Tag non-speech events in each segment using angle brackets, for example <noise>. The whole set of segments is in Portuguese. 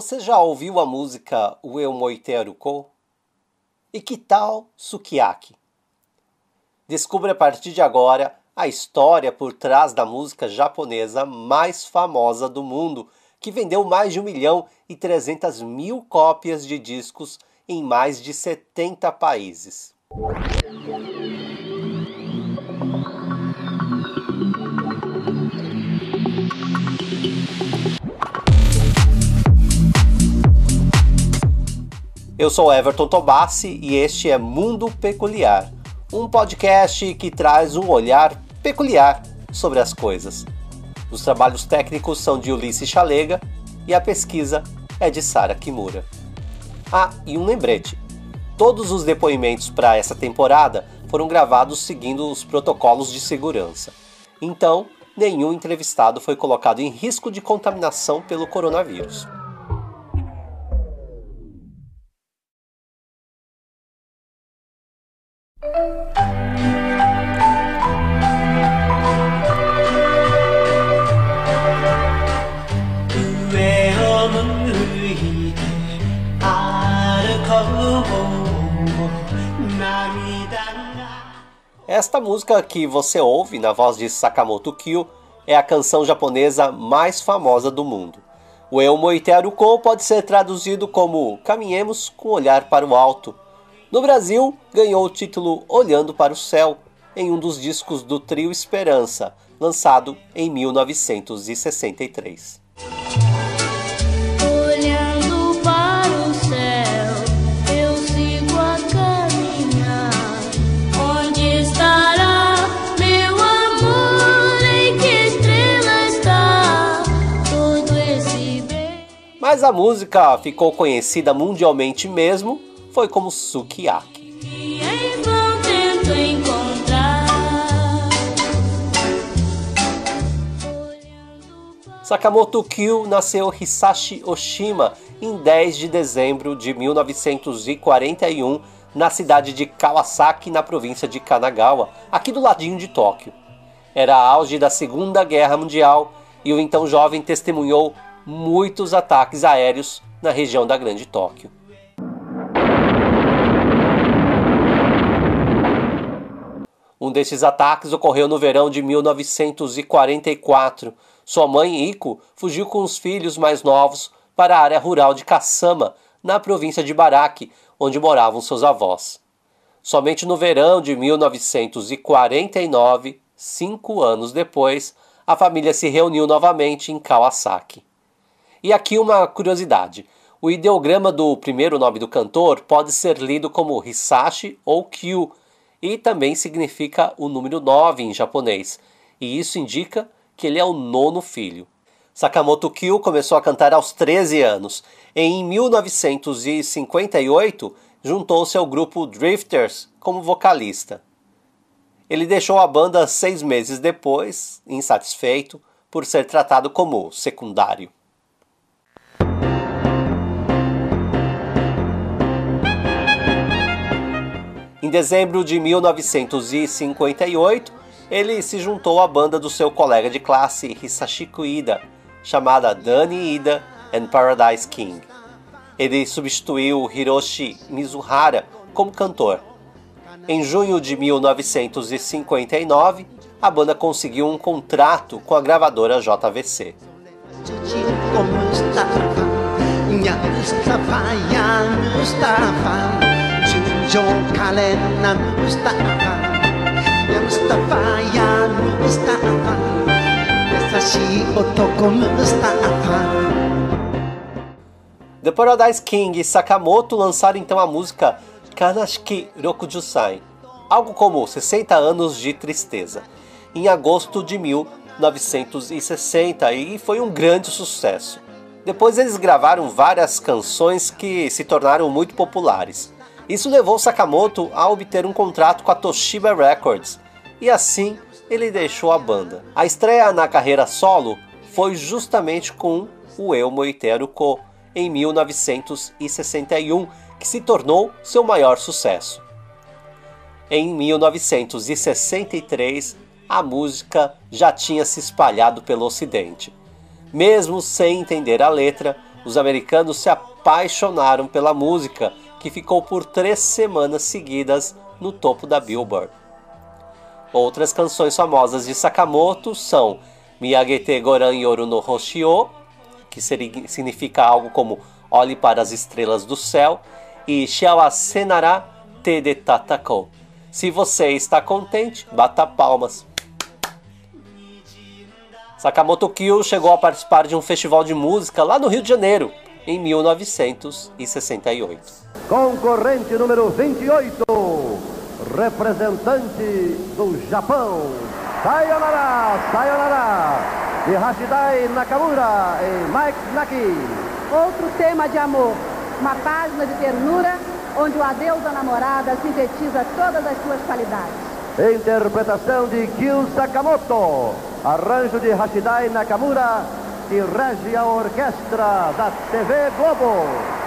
Você já ouviu a música Ueu Moiteru Ko? E que tal Sukiyaki? Descubra a partir de agora a história por trás da música japonesa mais famosa do mundo, que vendeu mais de 1 milhão e 300 mil cópias de discos em mais de 70 países. Eu sou Everton Tobassi e este é Mundo Peculiar, um podcast que traz um olhar peculiar sobre as coisas. Os trabalhos técnicos são de Ulisses Chalega e a pesquisa é de Sara Kimura. Ah, e um lembrete: todos os depoimentos para essa temporada foram gravados seguindo os protocolos de segurança. Então, nenhum entrevistado foi colocado em risco de contaminação pelo coronavírus. Esta música que você ouve na voz de Sakamoto Kyo é a canção japonesa mais famosa do mundo. O Ko pode ser traduzido como Caminhemos com o olhar para o alto, no Brasil, ganhou o título Olhando para o Céu, em um dos discos do trio Esperança, lançado em 1963. Olhando para o céu, eu sigo a caminhar. Onde estará meu amor? Em que estrela está todo esse bem? Mas a música ficou conhecida mundialmente mesmo foi como sukiyaki. Sakamoto Kyo nasceu Hisashi Oshima em 10 de dezembro de 1941 na cidade de Kawasaki, na província de Kanagawa, aqui do ladinho de Tóquio. Era auge da Segunda Guerra Mundial e o então jovem testemunhou muitos ataques aéreos na região da Grande Tóquio. Um desses ataques ocorreu no verão de 1944. Sua mãe, Iko, fugiu com os filhos mais novos para a área rural de Kasama, na província de Baraki, onde moravam seus avós. Somente no verão de 1949, cinco anos depois, a família se reuniu novamente em Kawasaki. E aqui uma curiosidade: o ideograma do primeiro nome do cantor pode ser lido como Hisashi ou Kyu, e também significa o número 9 em japonês, e isso indica que ele é o nono filho. Sakamoto Kyo começou a cantar aos 13 anos. Em 1958, juntou-se ao grupo Drifters como vocalista. Ele deixou a banda seis meses depois, insatisfeito por ser tratado como secundário. Em dezembro de 1958, ele se juntou à banda do seu colega de classe Hisashiko Ida, chamada Danny Ida and Paradise King. Ele substituiu Hiroshi Mizuhara como cantor. Em junho de 1959, a banda conseguiu um contrato com a gravadora JVC. The Paradise King e Sakamoto lançaram então a música Kanashiki Rokujusai, algo como 60 anos de tristeza, em agosto de 1960 e foi um grande sucesso. Depois eles gravaram várias canções que se tornaram muito populares. Isso levou Sakamoto a obter um contrato com a Toshiba Records e assim ele deixou a banda. A estreia na carreira solo foi justamente com o Eu Moiteru Ko em 1961, que se tornou seu maior sucesso. Em 1963, a música já tinha se espalhado pelo ocidente. Mesmo sem entender a letra, os americanos se apaixonaram pela música, que ficou por três semanas seguidas no topo da Billboard. Outras canções famosas de Sakamoto são Miyagete Goran Yoru no Hoshio, que significa algo como Olhe para as estrelas do céu, e Shiawasenara Te de Tatako. Se você está contente, bata palmas. Sakamoto Kyo chegou a participar de um festival de música lá no Rio de Janeiro, em 1968. Concorrente número 28, representante do Japão, Sayonara, Sayonara, de Hashidai Nakamura e Mike Naki. Outro tema de amor, uma página de ternura onde o adeus da namorada sintetiza todas as suas qualidades. Interpretação de Kyu Sakamoto, arranjo de Hashidai Nakamura e rege a orquestra da TV Globo.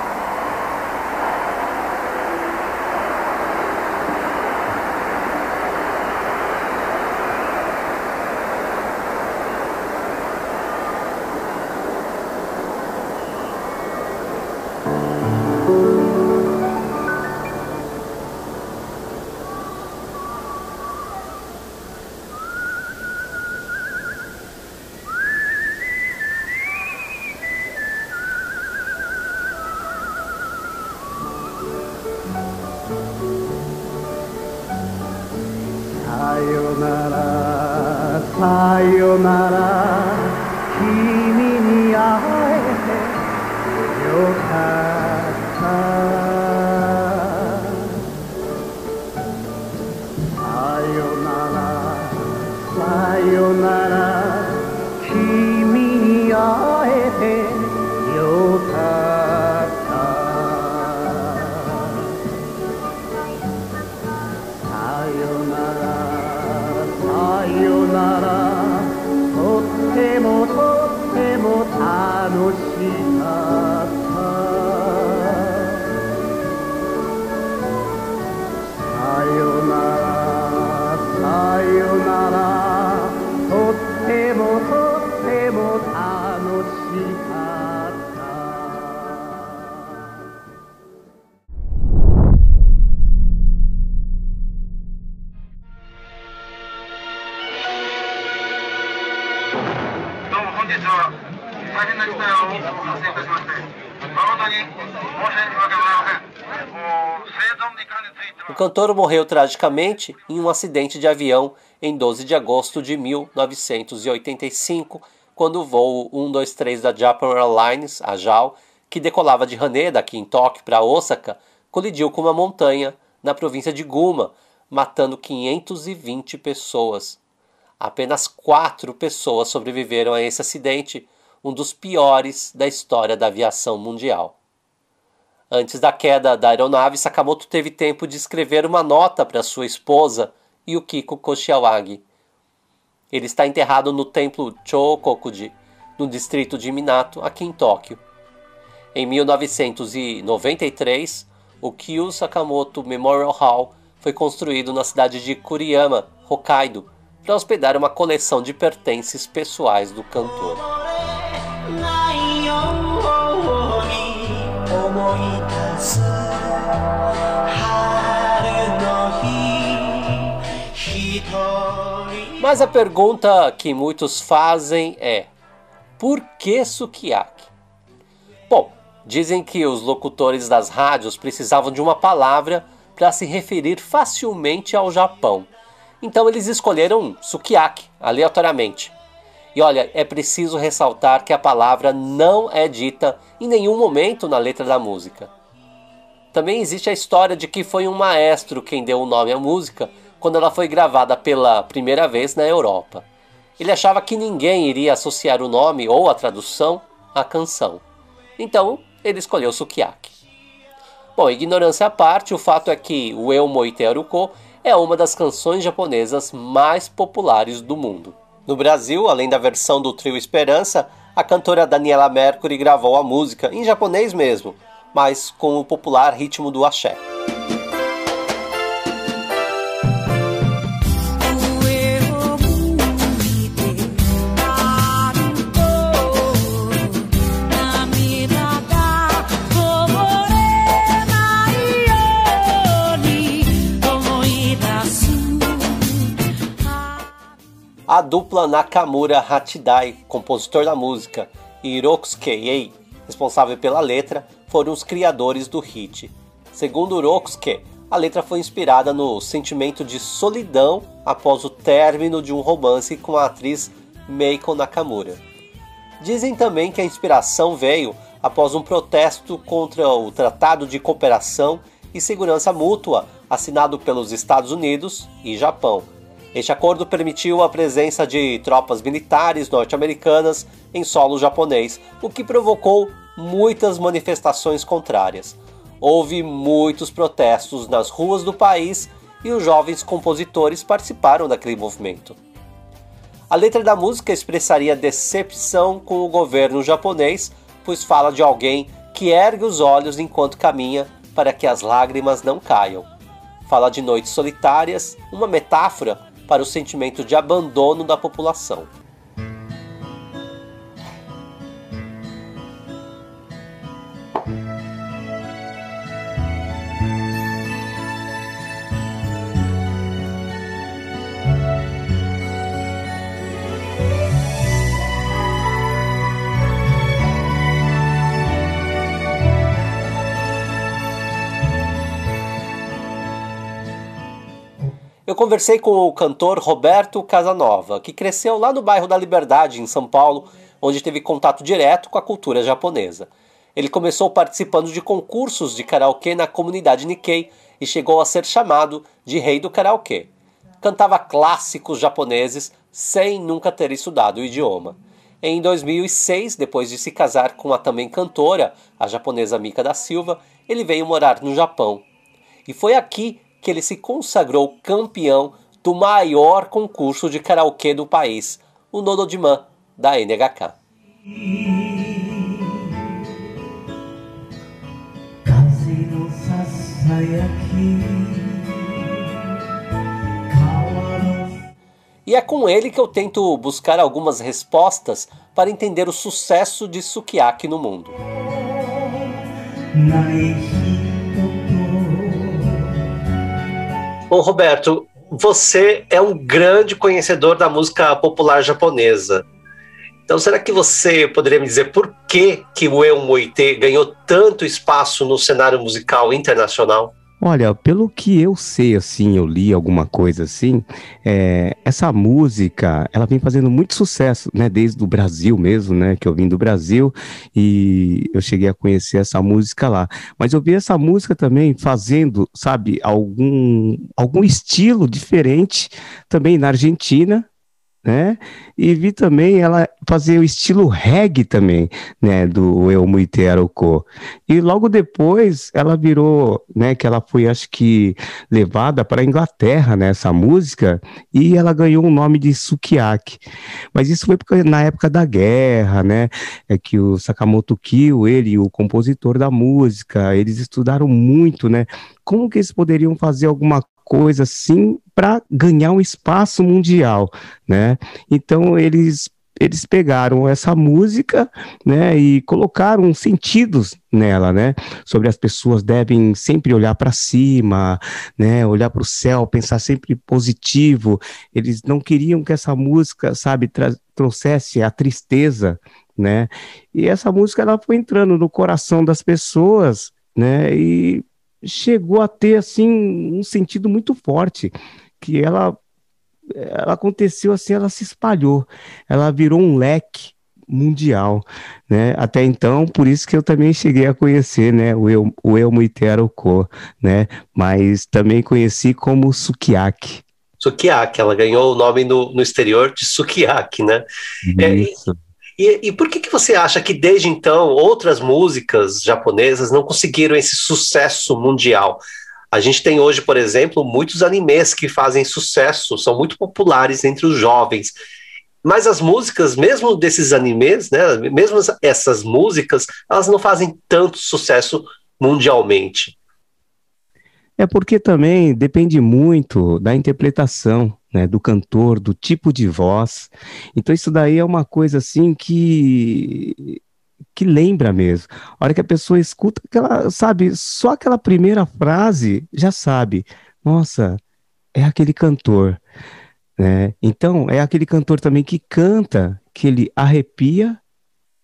さよなら。君に会えてよかった。Cantor morreu tragicamente em um acidente de avião em 12 de agosto de 1985, quando o voo 123 da Japan Airlines, a JAL, que decolava de Haneda, aqui em Tóquio, para Osaka, colidiu com uma montanha na província de Guma, matando 520 pessoas. Apenas quatro pessoas sobreviveram a esse acidente, um dos piores da história da aviação mundial. Antes da queda da aeronave, Sakamoto teve tempo de escrever uma nota para sua esposa, Yukiko Koshiawagi. Ele está enterrado no templo Chokokuji, no distrito de Minato, aqui em Tóquio. Em 1993, o Kyu Sakamoto Memorial Hall foi construído na cidade de Kuriyama, Hokkaido, para hospedar uma coleção de pertences pessoais do cantor. Mas a pergunta que muitos fazem é: por que sukiyaki? Bom, dizem que os locutores das rádios precisavam de uma palavra para se referir facilmente ao Japão. Então eles escolheram sukiyaki aleatoriamente. E olha, é preciso ressaltar que a palavra não é dita em nenhum momento na letra da música. Também existe a história de que foi um maestro quem deu o nome à música quando ela foi gravada pela primeira vez na Europa. Ele achava que ninguém iria associar o nome ou a tradução à canção. Então, ele escolheu Sukiyaki. Bom, ignorância à parte, o fato é que o Eu Moiteruko é uma das canções japonesas mais populares do mundo. No Brasil, além da versão do trio Esperança, a cantora Daniela Mercury gravou a música em japonês mesmo, mas com o popular ritmo do axé. A dupla Nakamura Hachidai, compositor da música, e Hirokosuke Ei, responsável pela letra, foram os criadores do hit. Segundo Hirokosuke, a letra foi inspirada no sentimento de solidão após o término de um romance com a atriz Meiko Nakamura. Dizem também que a inspiração veio após um protesto contra o Tratado de Cooperação e Segurança Mútua assinado pelos Estados Unidos e Japão, este acordo permitiu a presença de tropas militares norte-americanas em solo japonês, o que provocou muitas manifestações contrárias. Houve muitos protestos nas ruas do país e os jovens compositores participaram daquele movimento. A letra da música expressaria decepção com o governo japonês, pois fala de alguém que ergue os olhos enquanto caminha para que as lágrimas não caiam. Fala de noites solitárias, uma metáfora para o sentimento de abandono da população. Conversei com o cantor Roberto Casanova, que cresceu lá no bairro da Liberdade, em São Paulo, onde teve contato direto com a cultura japonesa. Ele começou participando de concursos de karaokê na comunidade Nikkei e chegou a ser chamado de Rei do Karaokê. Cantava clássicos japoneses sem nunca ter estudado o idioma. Em 2006, depois de se casar com a também cantora, a japonesa Mika da Silva, ele veio morar no Japão. E foi aqui que ele se consagrou campeão do maior concurso de karaokê do país, o Nododiman, da NHK. E é com ele que eu tento buscar algumas respostas para entender o sucesso de Sukiyaki no mundo. Ô Roberto, você é um grande conhecedor da música popular japonesa. Então, será que você poderia me dizer por que, que o Eu Moite ganhou tanto espaço no cenário musical internacional? Olha, pelo que eu sei, assim, eu li alguma coisa assim, é, essa música, ela vem fazendo muito sucesso, né, desde o Brasil mesmo, né, que eu vim do Brasil e eu cheguei a conhecer essa música lá. Mas eu vi essa música também fazendo, sabe, algum, algum estilo diferente também na Argentina, né? E vi também ela fazer o estilo reggae também, né, do Eu Muitero Co. E logo depois ela virou, né, que ela foi acho que levada para a Inglaterra né, música e ela ganhou o nome de Sukiyaki. Mas isso foi porque na época da guerra, né, é que o Sakamoto Kyo, ele, o compositor da música, eles estudaram muito, né, como que eles poderiam fazer alguma coisa assim para ganhar um espaço mundial, né? Então eles eles pegaram essa música, né, e colocaram sentidos nela, né, sobre as pessoas devem sempre olhar para cima, né, olhar para o céu, pensar sempre positivo. Eles não queriam que essa música, sabe, trouxesse a tristeza, né? E essa música ela foi entrando no coração das pessoas, né, e chegou a ter assim um sentido muito forte, que ela ela aconteceu assim, ela se espalhou, ela virou um leque mundial, né? Até então, por isso que eu também cheguei a conhecer, né, o, El, o Elmo Iteroko, né? Mas também conheci como Sukiyaki. Sukiyaki, ela ganhou o nome no, no exterior de Sukiyaki, né? Isso. É, e, e por que, que você acha que desde então outras músicas japonesas não conseguiram esse sucesso mundial? A gente tem hoje, por exemplo, muitos animes que fazem sucesso, são muito populares entre os jovens. Mas as músicas, mesmo desses animes, né, mesmo essas músicas, elas não fazem tanto sucesso mundialmente. É porque também depende muito da interpretação né, do cantor, do tipo de voz. Então isso daí é uma coisa assim que que lembra mesmo. A hora que a pessoa escuta aquela, sabe, só aquela primeira frase já sabe. Nossa, é aquele cantor. né? Então, é aquele cantor também que canta, que ele arrepia,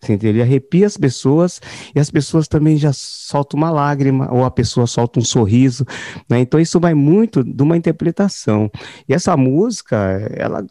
ele arrepia as pessoas e as pessoas também já soltam uma lágrima ou a pessoa solta um sorriso, né? Então isso vai muito de uma interpretação. E essa música, ela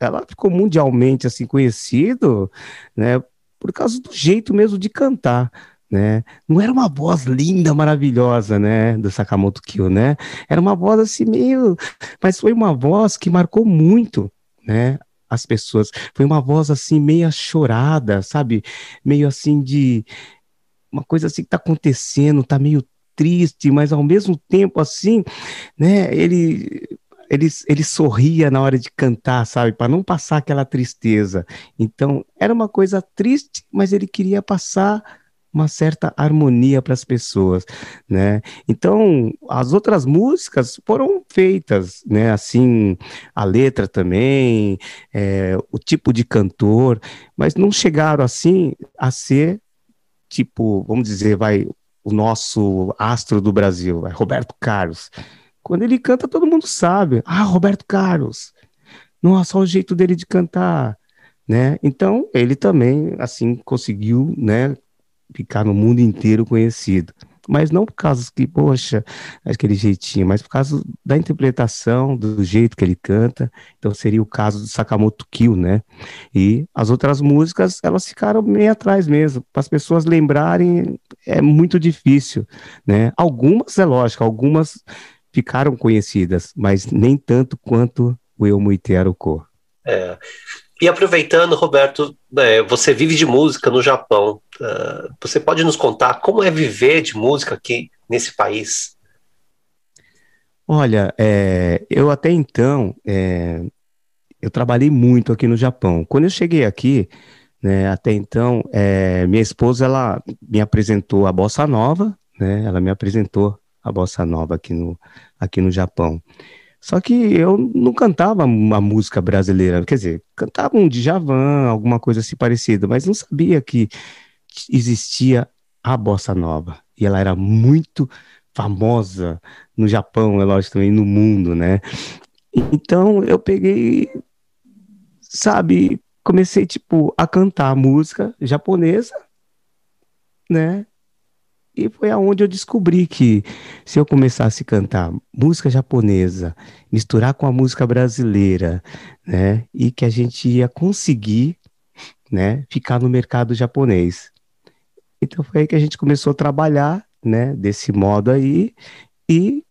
ela ficou mundialmente assim conhecido, né, por causa do jeito mesmo de cantar. Né? Não era uma voz linda, maravilhosa, né, do Sakamoto Kyo, né? Era uma voz assim meio, mas foi uma voz que marcou muito, né? As pessoas. Foi uma voz assim meio chorada, sabe? Meio assim de uma coisa assim que tá acontecendo, tá meio triste, mas ao mesmo tempo assim, né? Ele ele, ele sorria na hora de cantar, sabe, para não passar aquela tristeza. Então, era uma coisa triste, mas ele queria passar uma certa harmonia para as pessoas, né? Então, as outras músicas foram feitas, né? Assim, a letra também, é, o tipo de cantor, mas não chegaram assim a ser tipo, vamos dizer, vai o nosso astro do Brasil, vai, Roberto Carlos. Quando ele canta, todo mundo sabe. Ah, Roberto Carlos. Nossa, olha o jeito dele de cantar, né? Então, ele também, assim, conseguiu, né, ficar no mundo inteiro conhecido. Mas não por causa que, poxa, aquele jeitinho, mas por causa da interpretação, do jeito que ele canta. Então seria o caso do Sakamoto Kyo, né? E as outras músicas, elas ficaram meio atrás mesmo. Para as pessoas lembrarem, é muito difícil, né? Algumas, é lógico, algumas ficaram conhecidas, mas nem tanto quanto o Eu Muitero Ko. É. E aproveitando, Roberto, é, você vive de música no Japão. Uh, você pode nos contar como é viver de música aqui nesse país? Olha, é, eu até então, é, eu trabalhei muito aqui no Japão. Quando eu cheguei aqui, né, até então, é, minha esposa, ela me apresentou a Bossa Nova, né, ela me apresentou a bossa nova aqui no, aqui no Japão. Só que eu não cantava uma música brasileira, quer dizer, cantava um Djavan, alguma coisa assim parecida, mas não sabia que existia a bossa nova. E ela era muito famosa no Japão, é lógico, também no mundo, né? Então eu peguei, sabe, comecei tipo a cantar música japonesa, né? E foi aonde eu descobri que se eu começasse a cantar música japonesa, misturar com a música brasileira, né, e que a gente ia conseguir, né, ficar no mercado japonês. Então foi aí que a gente começou a trabalhar, né, desse modo aí, e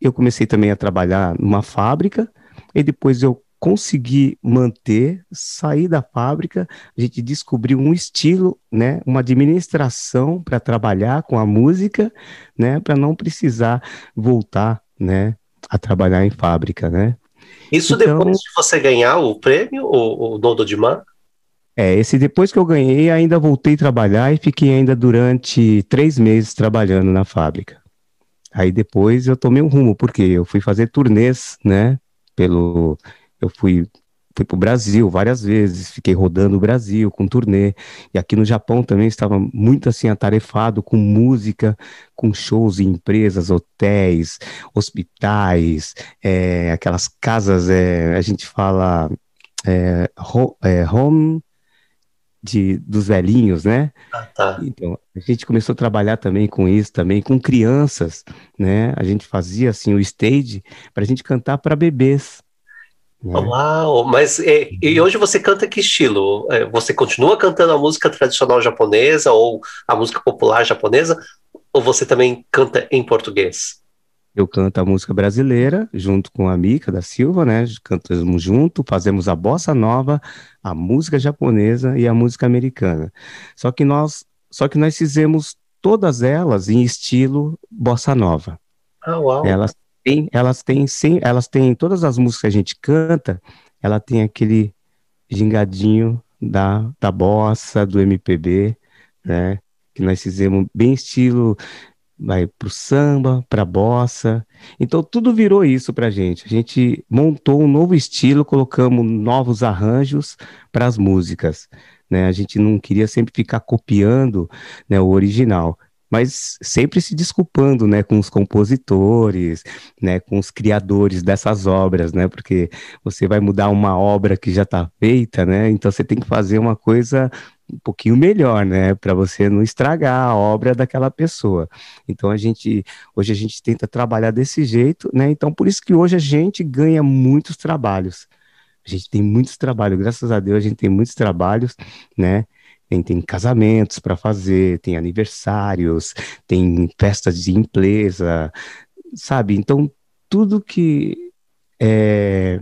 eu comecei também a trabalhar numa fábrica, e depois eu conseguir manter, sair da fábrica, a gente descobriu um estilo, né, uma administração para trabalhar com a música, né, para não precisar voltar, né, a trabalhar em fábrica, né. Isso então, depois de você ganhar o prêmio, o, o Dodo de Man? É, esse depois que eu ganhei, ainda voltei a trabalhar e fiquei ainda durante três meses trabalhando na fábrica. Aí depois eu tomei um rumo, porque eu fui fazer turnês, né, pelo eu fui fui para o Brasil várias vezes, fiquei rodando o Brasil com turnê, e aqui no Japão também estava muito assim atarefado com música, com shows em empresas, hotéis, hospitais, é, aquelas casas, é, a gente fala é, ho, é, home de, dos velhinhos, né? Ah, tá. Então, a gente começou a trabalhar também com isso, também com crianças, né? A gente fazia assim o stage para a gente cantar para bebês? Uau! Mas e, e, hoje você canta que estilo? É, você continua cantando a música tradicional japonesa ou a música popular japonesa? Ou você também canta em português? Eu canto a música brasileira junto com a Mica da Silva, né? Cantamos junto, fazemos a bossa nova, a música japonesa e a música americana. Só que nós, só que nós fizemos todas elas em estilo bossa nova. Ah, uau. Elas têm, elas têm, sim, elas têm todas as músicas que a gente canta, ela tem aquele gingadinho da, da bossa, do MPB, né? Que nós fizemos bem estilo vai pro samba, pra bossa. Então tudo virou isso pra gente. A gente montou um novo estilo, colocamos novos arranjos para as músicas, né? A gente não queria sempre ficar copiando, né, o original. Mas sempre se desculpando, né, com os compositores, né, com os criadores dessas obras, né, porque você vai mudar uma obra que já está feita, né, então você tem que fazer uma coisa um pouquinho melhor, né, para você não estragar a obra daquela pessoa. Então a gente, hoje a gente tenta trabalhar desse jeito, né, então por isso que hoje a gente ganha muitos trabalhos. A gente tem muitos trabalhos, graças a Deus a gente tem muitos trabalhos, né, tem, tem casamentos para fazer, tem aniversários, tem festas de empresa, sabe? Então, tudo que é,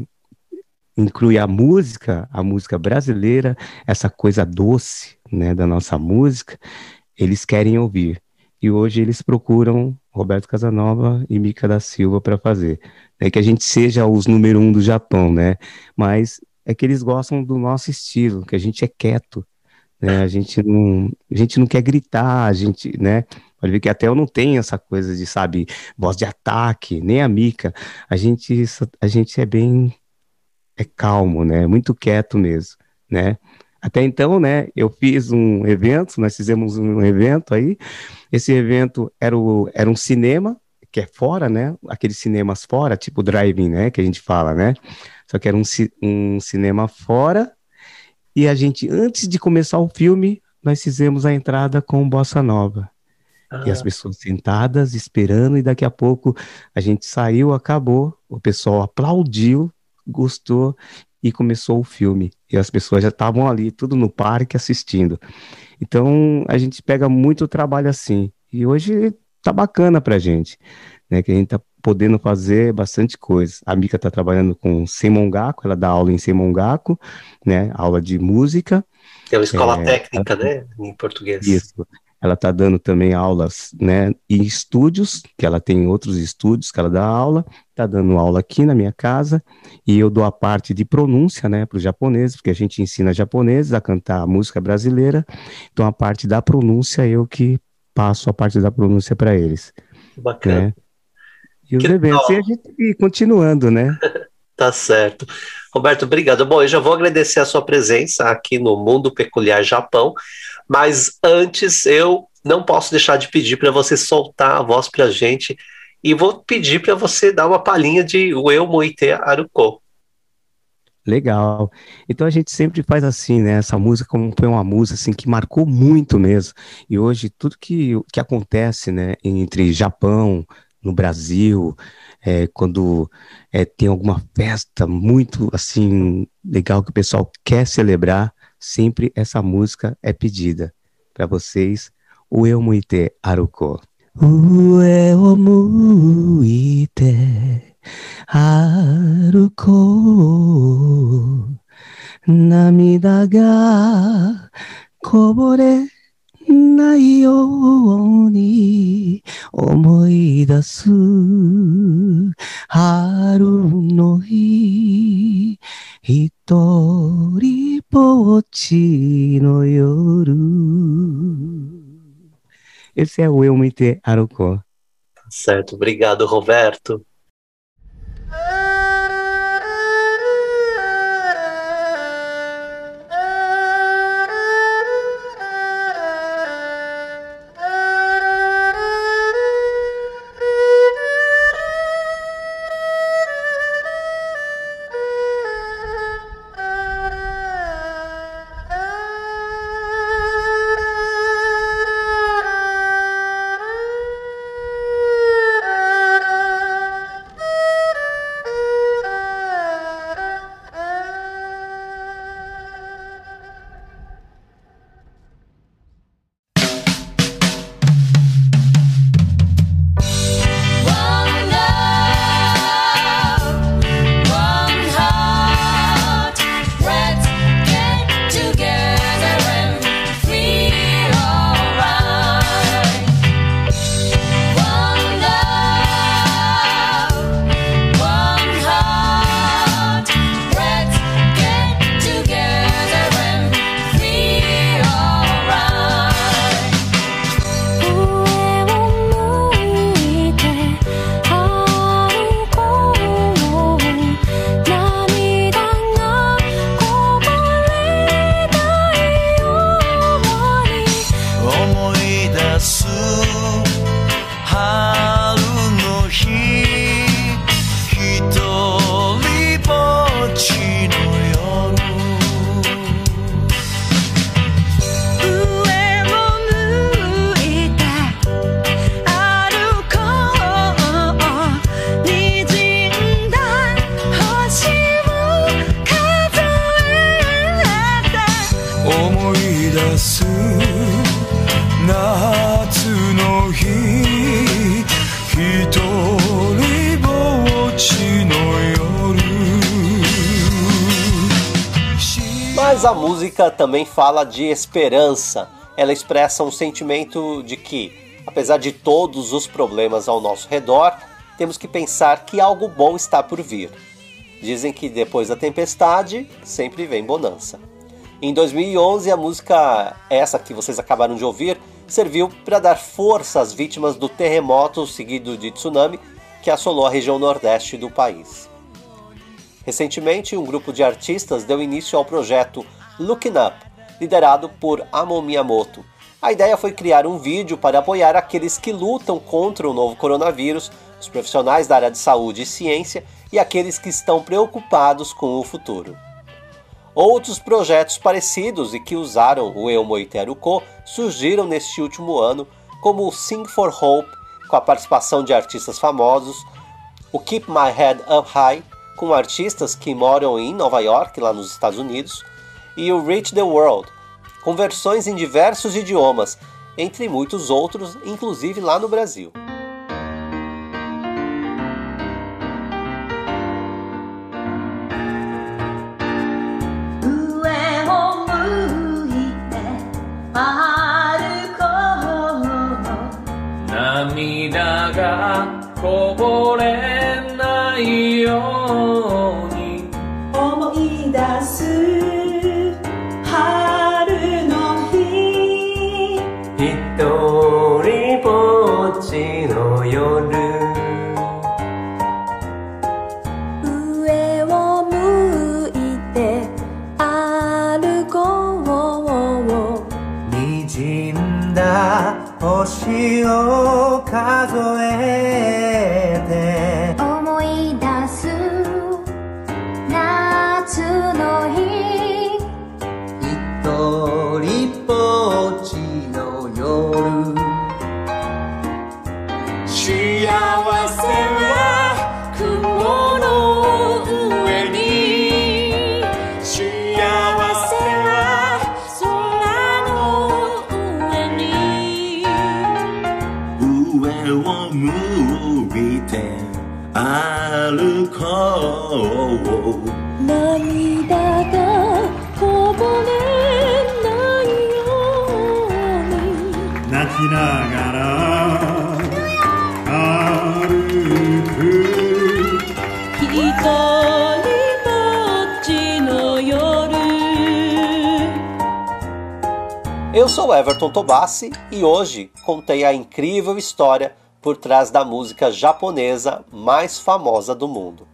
inclui a música, a música brasileira, essa coisa doce, né, da nossa música, eles querem ouvir. E hoje eles procuram Roberto Casanova e Mica da Silva para fazer. É que a gente seja os número um do Japão, né? Mas é que eles gostam do nosso estilo, que a gente é quieto, né? A gente não, a gente não quer gritar, a gente, né? Pode ver que até eu não tenho essa coisa de, sabe, voz de ataque, nem a Mica. A gente, a gente é bem é calmo, né? Muito quieto mesmo, né? Até então, né, eu fiz um evento, nós fizemos um evento aí. Esse evento era, o, era um cinema, que é fora, né? Aqueles cinemas fora, tipo drive-in, né? Que a gente fala, né? Só que era um, um cinema fora e a gente, antes de começar o filme, nós fizemos a entrada com Bossa Nova. Ah. E as ah. pessoas sentadas, esperando, e daqui a pouco a gente saiu, acabou, o pessoal aplaudiu, gostou e começou o filme. E as pessoas já estavam ali, tudo no parque assistindo. Então a gente pega muito trabalho assim. E hoje tá bacana pra gente, né? Que a gente tá podendo fazer bastante coisa. A Mica está trabalhando com Semongaku, ela dá aula em Semongaku, né, aula de música. É uma escola é, técnica, ela, né, em português. Isso. Ela está dando também aulas, né, em estúdios, que ela tem outros estúdios que ela dá aula, está dando aula aqui na minha casa, e eu dou a parte de pronúncia, né, para os japoneses, porque a gente ensina japoneses a cantar música brasileira, então a parte da pronúncia eu que passo a parte da pronúncia para eles. Bacana. Né? E os que eventos, e a gente continuando, né? <laughs> tá certo. Roberto, obrigado. Bom, eu já vou agradecer a sua presença aqui no Mundo Peculiar Japão, mas antes eu não posso deixar de pedir para você soltar a voz para a gente e vou pedir para você dar uma palhinha de Eu Moite Aruko. Legal. Então a gente sempre faz assim, né? Essa música como foi uma música assim que marcou muito mesmo. E hoje tudo que, que acontece, né, entre Japão, no Brasil, é, quando é, tem alguma festa muito assim legal que o pessoal quer celebrar, sempre essa música é pedida para vocês. O Eu Muite Aruko. O Eu Muite. Namida ga kobore ないように思い出す春の日一人ぼっちの夜 Esse é o Eu Me Te Arucó. Certo, obrigado, Roberto. Música também fala de esperança. Ela expressa um sentimento de que, apesar de todos os problemas ao nosso redor, temos que pensar que algo bom está por vir. Dizem que depois da tempestade sempre vem bonança. Em 2011, a música, essa que vocês acabaram de ouvir, serviu para dar força às vítimas do terremoto seguido de tsunami que assolou a região nordeste do país. Recentemente, um grupo de artistas deu início ao projeto Looking Up, liderado por Amon Miyamoto. A ideia foi criar um vídeo para apoiar aqueles que lutam contra o novo coronavírus, os profissionais da área de saúde e ciência e aqueles que estão preocupados com o futuro. Outros projetos parecidos e que usaram o Eumoiteruko surgiram neste último ano, como o Sing for Hope, com a participação de artistas famosos, o Keep My Head Up High, com artistas que moram em Nova York, lá nos Estados Unidos, e o Reach the World, com versões em diversos idiomas, entre muitos outros, inclusive lá no Brasil. 上を向いて歩こう。涙がこぼれないように。泣きながら sou Everton Tobassi e hoje contei a incrível história por trás da música japonesa mais famosa do mundo.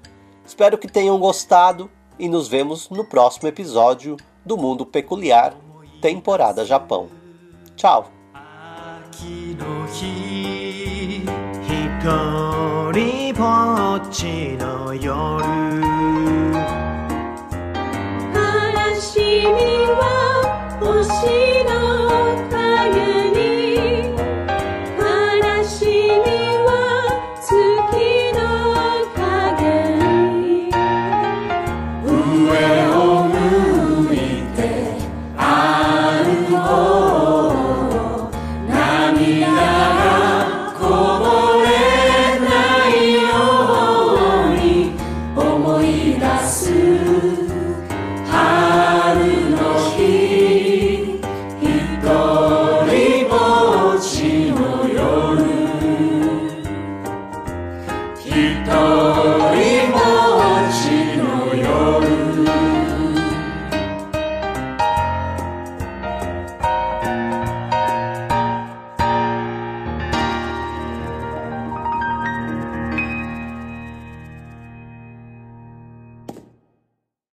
Espero que tenham gostado e nos vemos no próximo episódio do Mundo Peculiar, temporada Japão. Tchau! 星の